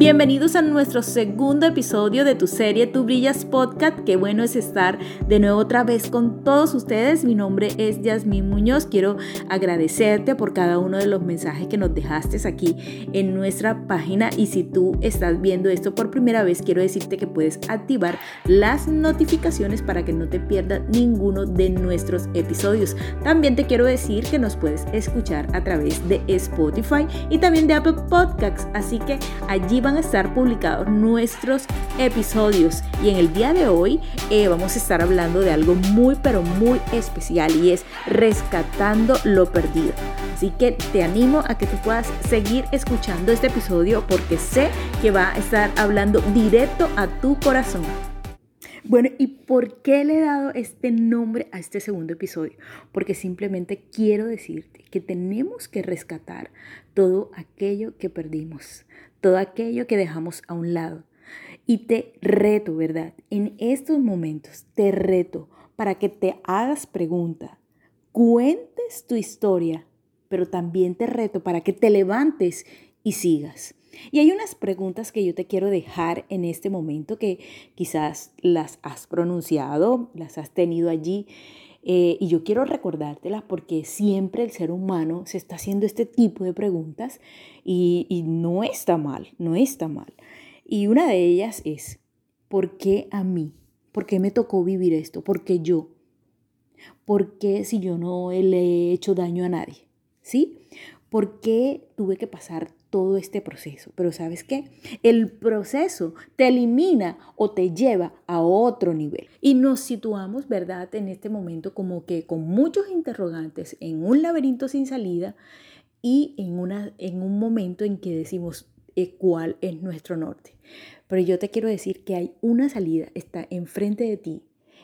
Bienvenidos a nuestro segundo episodio de tu serie Tu Brillas Podcast. Qué bueno es estar de nuevo otra vez con todos ustedes. Mi nombre es Yasmín Muñoz. Quiero agradecerte por cada uno de los mensajes que nos dejaste aquí en nuestra página. Y si tú estás viendo esto por primera vez, quiero decirte que puedes activar las notificaciones para que no te pierdas ninguno de nuestros episodios. También te quiero decir que nos puedes escuchar a través de Spotify y también de Apple Podcasts. Así que allí van a estar publicados nuestros episodios y en el día de hoy eh, vamos a estar hablando de algo muy pero muy especial y es rescatando lo perdido. Así que te animo a que tú puedas seguir escuchando este episodio porque sé que va a estar hablando directo a tu corazón. Bueno, ¿y por qué le he dado este nombre a este segundo episodio? Porque simplemente quiero decirte que tenemos que rescatar todo aquello que perdimos, todo aquello que dejamos a un lado. Y te reto, ¿verdad? En estos momentos te reto para que te hagas pregunta, cuentes tu historia, pero también te reto para que te levantes y sigas. Y hay unas preguntas que yo te quiero dejar en este momento que quizás las has pronunciado, las has tenido allí. Eh, y yo quiero recordártelas porque siempre el ser humano se está haciendo este tipo de preguntas y, no está mal, no está mal. Y una de ellas es, ¿por qué a mí? ¿Por qué me tocó vivir esto? ¿Por qué yo? ¿Por qué si yo no le he hecho daño a nadie? ¿Sí? ¿Por qué tuve que pasar todo este proceso. Pero ¿sabes qué? El proceso te elimina o te lleva a otro nivel. Y nos situamos, ¿verdad? En este momento como que con muchos interrogantes en un laberinto sin salida y en, una, en un momento en que decimos eh, cuál es nuestro norte. Pero yo te quiero decir que hay una salida, está enfrente de ti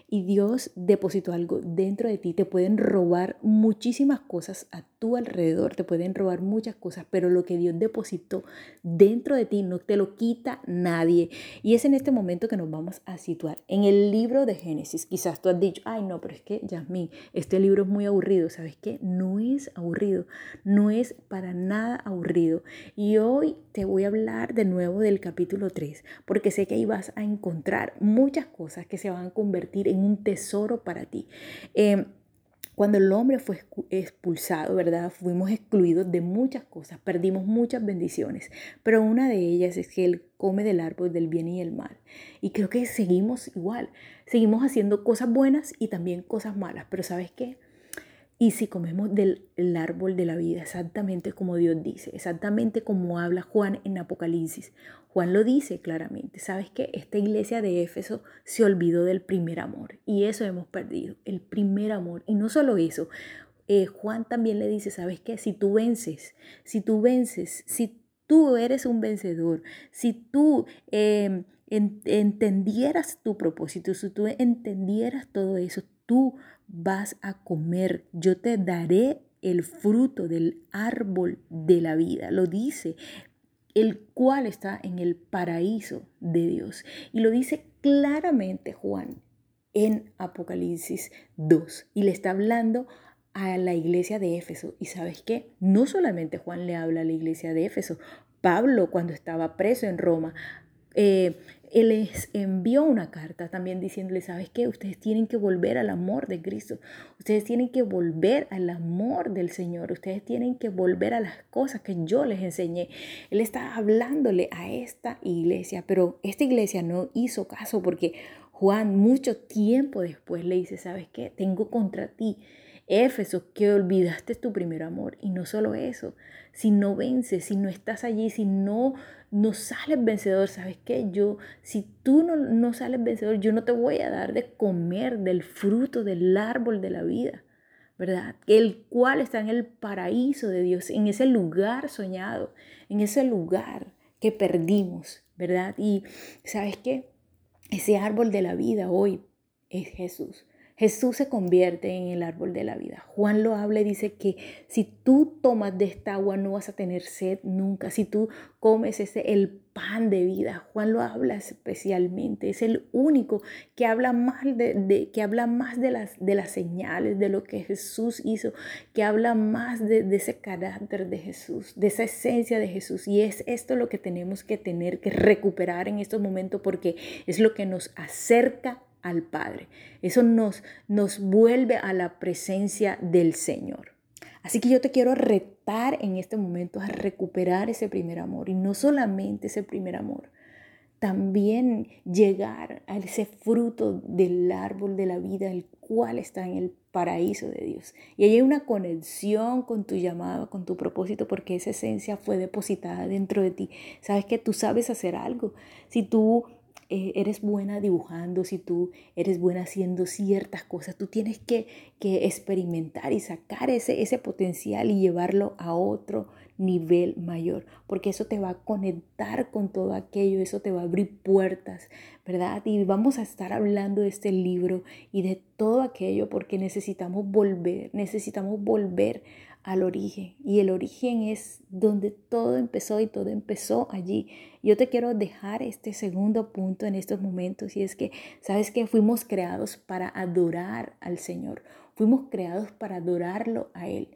y Dios depositó algo dentro de ti, te pueden robar muchísimas cosas a tu alrededor, te pueden robar muchas cosas, pero lo que Dios depositó dentro de ti no te lo quita nadie. Y es en este momento que nos vamos a situar. En el libro de Génesis, quizás tú has dicho, ay no, pero es que, Yasmín, este libro es muy aburrido. ¿Sabes qué? No es aburrido, no es para nada aburrido. Y hoy te voy a hablar de nuevo del capítulo 3, porque sé que ahí vas a encontrar muchas cosas que se van a convertir en un tesoro para ti. Em, cuando el hombre fue expulsado, ¿verdad? Fuimos excluidos de muchas cosas, perdimos muchas bendiciones, pero una de ellas es que Él come del árbol del bien y el mal. Y creo que seguimos igual, seguimos haciendo cosas buenas y también cosas malas, pero ¿sabes qué? Y si comemos del árbol de la vida, exactamente como Dios dice, exactamente como habla Juan en Apocalipsis, Juan lo dice claramente, ¿sabes qué? Esta iglesia de Éfeso se olvidó del primer amor y eso hemos perdido, el primer amor. Y no solo eso, eh, Juan también le dice, ¿sabes qué? Si tú vences, si tú vences, si tú eres un vencedor, si tú em, entendieras tu propósito, si tú entendieras todo eso, tú vas a comer, yo te daré el fruto del árbol de la vida. Lo dice el cual está en el paraíso de Dios. Y lo dice claramente Juan en Apocalipsis 2. Y le está hablando a la iglesia de Éfeso. Y sabes qué? No solamente Juan le habla a la iglesia de Éfeso. Pablo, cuando estaba preso en Roma, eh, él les envió una carta también diciéndole, ¿sabes qué? Ustedes tienen que volver al amor de Cristo. Ustedes tienen que volver al amor del Señor. Ustedes tienen que volver a las cosas que yo les enseñé. Él está hablándole a esta iglesia, pero esta iglesia no hizo caso porque Juan mucho tiempo después le dice, ¿sabes qué? Tengo contra ti Éfeso, que olvidaste tu primer amor. Y no solo eso, si no vences, si no estás allí, si no, no sales vencedor, ¿sabes qué? Yo, si tú no, no sales vencedor, yo no te voy a dar de comer del fruto del árbol de la vida. ¿verdad? El cual está en el paraíso de Dios, en ese lugar soñado, en ese lugar que perdimos, ¿verdad? Y sabes qué? Ese árbol de la vida hoy es Jesús. Jesús se convierte en el árbol de la vida. Juan lo habla y dice que si tú tomas de esta agua no vas a tener sed nunca. Si tú comes ese el pan de vida, Juan lo habla especialmente. Es el único que habla más de, que habla más de las de las señales de lo que Jesús hizo, que habla más de, de ese carácter de Jesús, de esa esencia de Jesús. Y es esto lo que tenemos que tener que recuperar en estos momentos porque es lo que nos acerca al Padre. Eso nos, nos vuelve a la presencia del Señor. Así que yo te quiero retar en este momento a recuperar ese primer amor y no solamente ese primer amor, también llegar a ese fruto del árbol de la vida, el cual está en el paraíso de Dios. Y hay una conexión con tu llamado, con tu propósito, porque esa esencia fue depositada dentro de ti. Sabes que tú sabes hacer algo. Si tú eh, eres buena dibujando, si tú eres buena haciendo ciertas cosas, tú tienes que, que experimentar y sacar ese, ese potencial y llevarlo a otro nivel mayor, porque eso te va a conectar con todo aquello, eso te va a abrir puertas, ¿verdad? Y vamos a estar hablando de este libro y de todo aquello porque necesitamos volver, necesitamos volver al origen. Y el origen es donde todo empezó y todo empezó allí. Yo te quiero dejar este segundo punto en estos momentos y es que, ¿sabes que Fuimos creados para adorar al Señor. Fuimos creados para adorarlo a Él.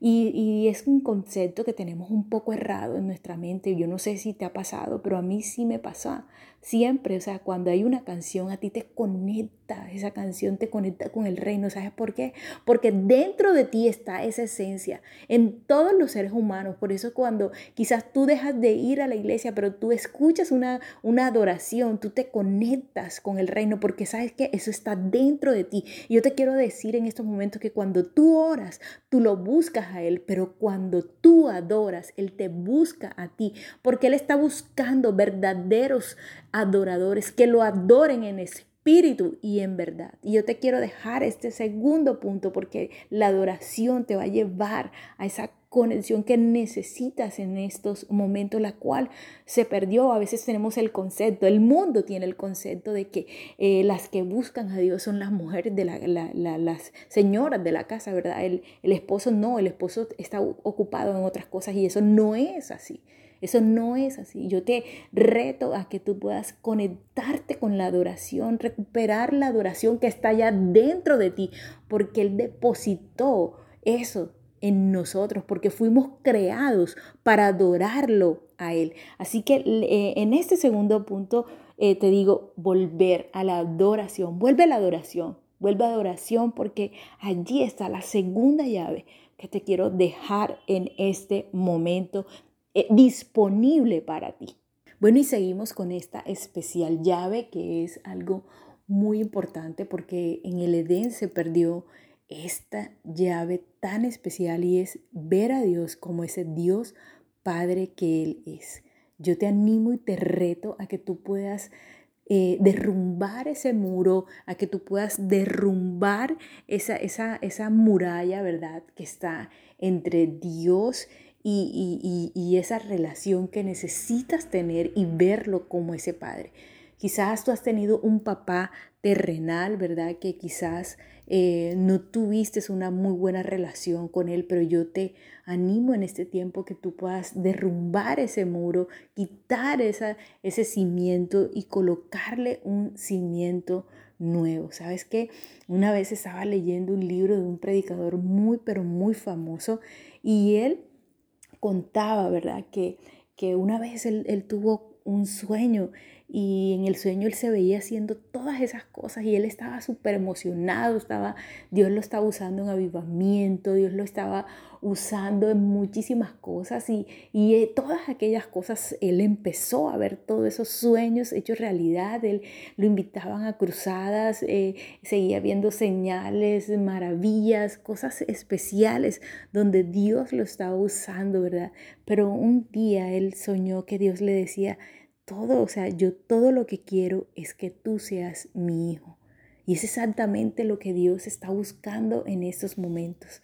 Y, y, es un concepto que tenemos un poco errado en nuestra mente. Yo no sé si te ha pasado, pero a mí sí me pasó. Siempre, o sea, cuando hay una canción, a ti te conecta, esa canción te conecta con el reino. ¿Sabes por qué? Porque dentro de ti está esa esencia, en todos los seres humanos. Por eso cuando quizás tú dejas de ir a la iglesia, pero tú escuchas una, una adoración, tú te conectas con el reino, porque sabes que eso está dentro de ti. Yo te quiero decir en estos momentos que cuando tú oras, tú lo buscas a Él, pero cuando tú adoras, Él te busca a ti, porque Él está buscando verdaderos adoradores, que lo adoren en espíritu y en verdad. Y yo te quiero dejar este segundo punto porque la adoración te va a llevar a esa conexión que necesitas en estos momentos, la cual se perdió. A veces tenemos el concepto, el mundo tiene el concepto de que eh, las que buscan a Dios son las mujeres, de las señoras de la casa, ¿verdad? El, el esposo no, el esposo está ocupado en otras cosas y eso no es así. Eso no es así. Yo te reto a que tú puedas conectarte con la adoración, recuperar la adoración que está ya dentro de ti, porque Él depositó eso en nosotros, porque fuimos creados para adorarlo a Él. Así que eh, en este segundo punto eh, te digo, volver a la adoración, vuelve a la adoración, vuelve a la adoración, porque allí está la segunda llave que te quiero dejar en este momento eh, disponible para ti. Bueno, y seguimos con esta especial llave que es algo muy importante porque en el Edén se perdió esta llave tan especial y es ver a Dios como ese Dios Padre que Él es. Yo te animo y te reto a que tú puedas eh, derrumbar ese muro, a que tú puedas derrumbar esa, esa, esa muralla, ¿verdad? Que está entre Dios y, esa relación que necesitas tener y verlo como ese padre. Quizás tú has tenido un papá terrenal, ¿verdad? Que quizás eh, no tuviste una muy buena relación con él, pero yo te animo en este tiempo que tú puedas derrumbar ese muro, quitar esa, ese cimiento y colocarle un cimiento nuevo. ¿Sabes qué? Una vez estaba leyendo un libro de un predicador muy, pero muy famoso y él contaba, ¿verdad? Que, que una vez él, él tuvo un sueño y en el sueño él se veía haciendo todas esas cosas y él estaba súper emocionado, estaba, Dios lo estaba usando en avivamiento, Dios lo estaba usando en muchísimas cosas y, y eh, todas aquellas cosas él empezó a ver todos esos sueños hechos realidad, él lo invitaban a cruzadas, eh, seguía viendo señales, maravillas, cosas especiales donde Dios lo estaba usando, ¿verdad? Pero un día él soñó que Dios le decía, todo, o sea, yo todo lo que quiero es que tú seas mi hijo. Y es exactamente lo que Dios está buscando en estos momentos,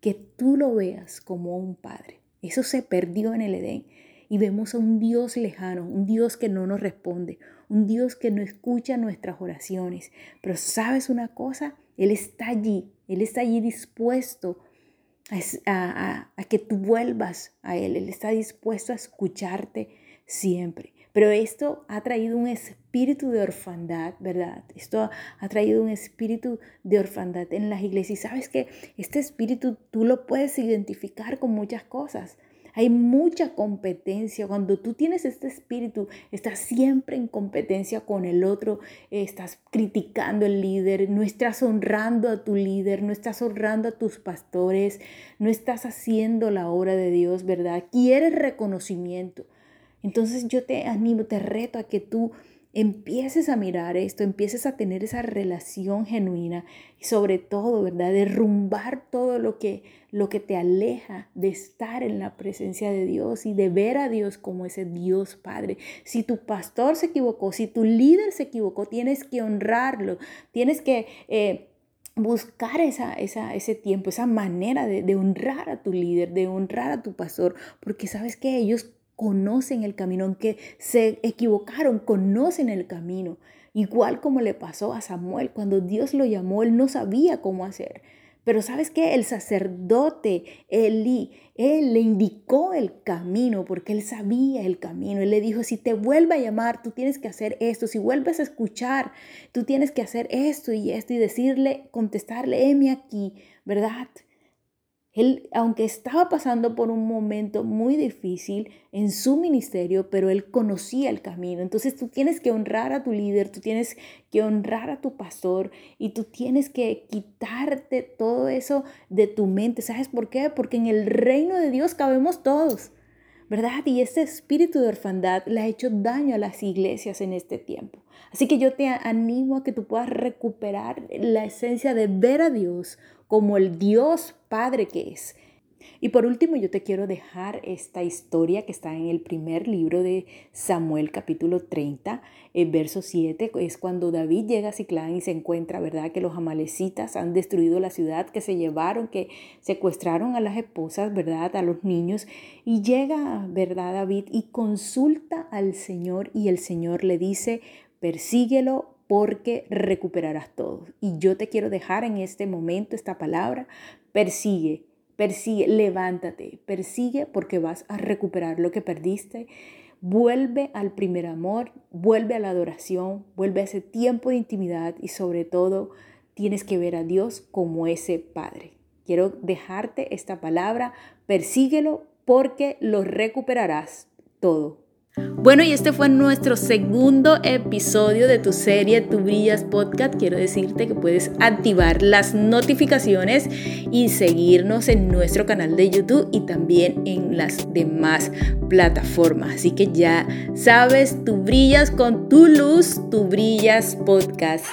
que tú lo veas como un padre. Eso se perdió en el Edén. y vemos a un Dios lejano, un Dios que no nos responde, un Dios que no escucha nuestras oraciones. Pero sabes una cosa, Él está allí, Él está allí dispuesto a, que tú vuelvas a Él, Él está dispuesto a escucharte siempre. Pero esto ha traído un espíritu de orfandad, ¿verdad? Esto ha traído un espíritu de orfandad en las iglesias. Y sabes que este espíritu tú lo puedes identificar con muchas cosas. Hay mucha competencia. Cuando tú tienes este espíritu, estás siempre en competencia con el otro, estás criticando al líder, no estás honrando a tu líder, no estás honrando a tus pastores, no estás haciendo la obra de Dios, ¿verdad? Quieres reconocimiento. Entonces yo te animo, te reto a que tú empieces a mirar esto, empieces a tener esa relación genuina y sobre todo, ¿verdad? Derrumbar todo lo que, lo que te aleja de estar en la presencia de Dios y de ver a Dios como ese Dios Padre. Si tu pastor se equivocó, si tu líder se equivocó, tienes que honrarlo, tienes que... Eh, buscar esa, esa, ese tiempo, esa manera de, de honrar a tu líder, de honrar a tu pastor, porque sabes que ellos conocen el camino, aunque se equivocaron, conocen el camino. Igual como le pasó a Samuel, cuando Dios lo llamó, él no sabía cómo hacer. Pero sabes qué, el sacerdote Eli, él le indicó el camino porque él sabía el camino. Él le dijo, si te vuelve a llamar, tú tienes que hacer esto. Si vuelves a escuchar, tú tienes que hacer esto y esto y decirle, contestarle, heme aquí, ¿verdad? Él, aunque estaba pasando por un momento muy difícil en su ministerio, pero él conocía el camino. Entonces tú tienes que honrar a tu líder, tú tienes que honrar a tu pastor y tú tienes que quitarte todo eso de tu mente. ¿Sabes por qué? Porque en el reino de Dios cabemos todos. ¿verdad? Y ese espíritu de orfandad le ha hecho daño a las iglesias en este tiempo. Así que yo te animo a que tú puedas recuperar la esencia de ver a Dios como el Dios Padre que es. Y por último, yo te quiero dejar esta historia que está en el primer libro de Samuel, capítulo 30, el verso 7, es cuando David llega a Ciclán y se encuentra, ¿verdad?, que los amalecitas han destruido la ciudad, que se llevaron, que secuestraron a las esposas, ¿verdad?, a los niños. Y llega, ¿verdad?, David y consulta al Señor y el Señor le dice, persíguelo porque recuperarás todo. Y yo te quiero dejar en este momento esta palabra, persigue, persigue, levántate, persigue porque vas a recuperar lo que perdiste. Vuelve al primer amor, vuelve a la adoración, vuelve a ese tiempo de intimidad y sobre todo tienes que ver a Dios como ese Padre. Quiero dejarte esta palabra, persíguelo porque lo recuperarás todo. Bueno, y este fue nuestro segundo episodio de tu serie Tu Brillas Podcast. Quiero decirte que puedes activar las notificaciones y seguirnos en nuestro canal de YouTube y también en las demás plataformas. Así que ya sabes, tú brillas con tu luz, tu brillas podcast.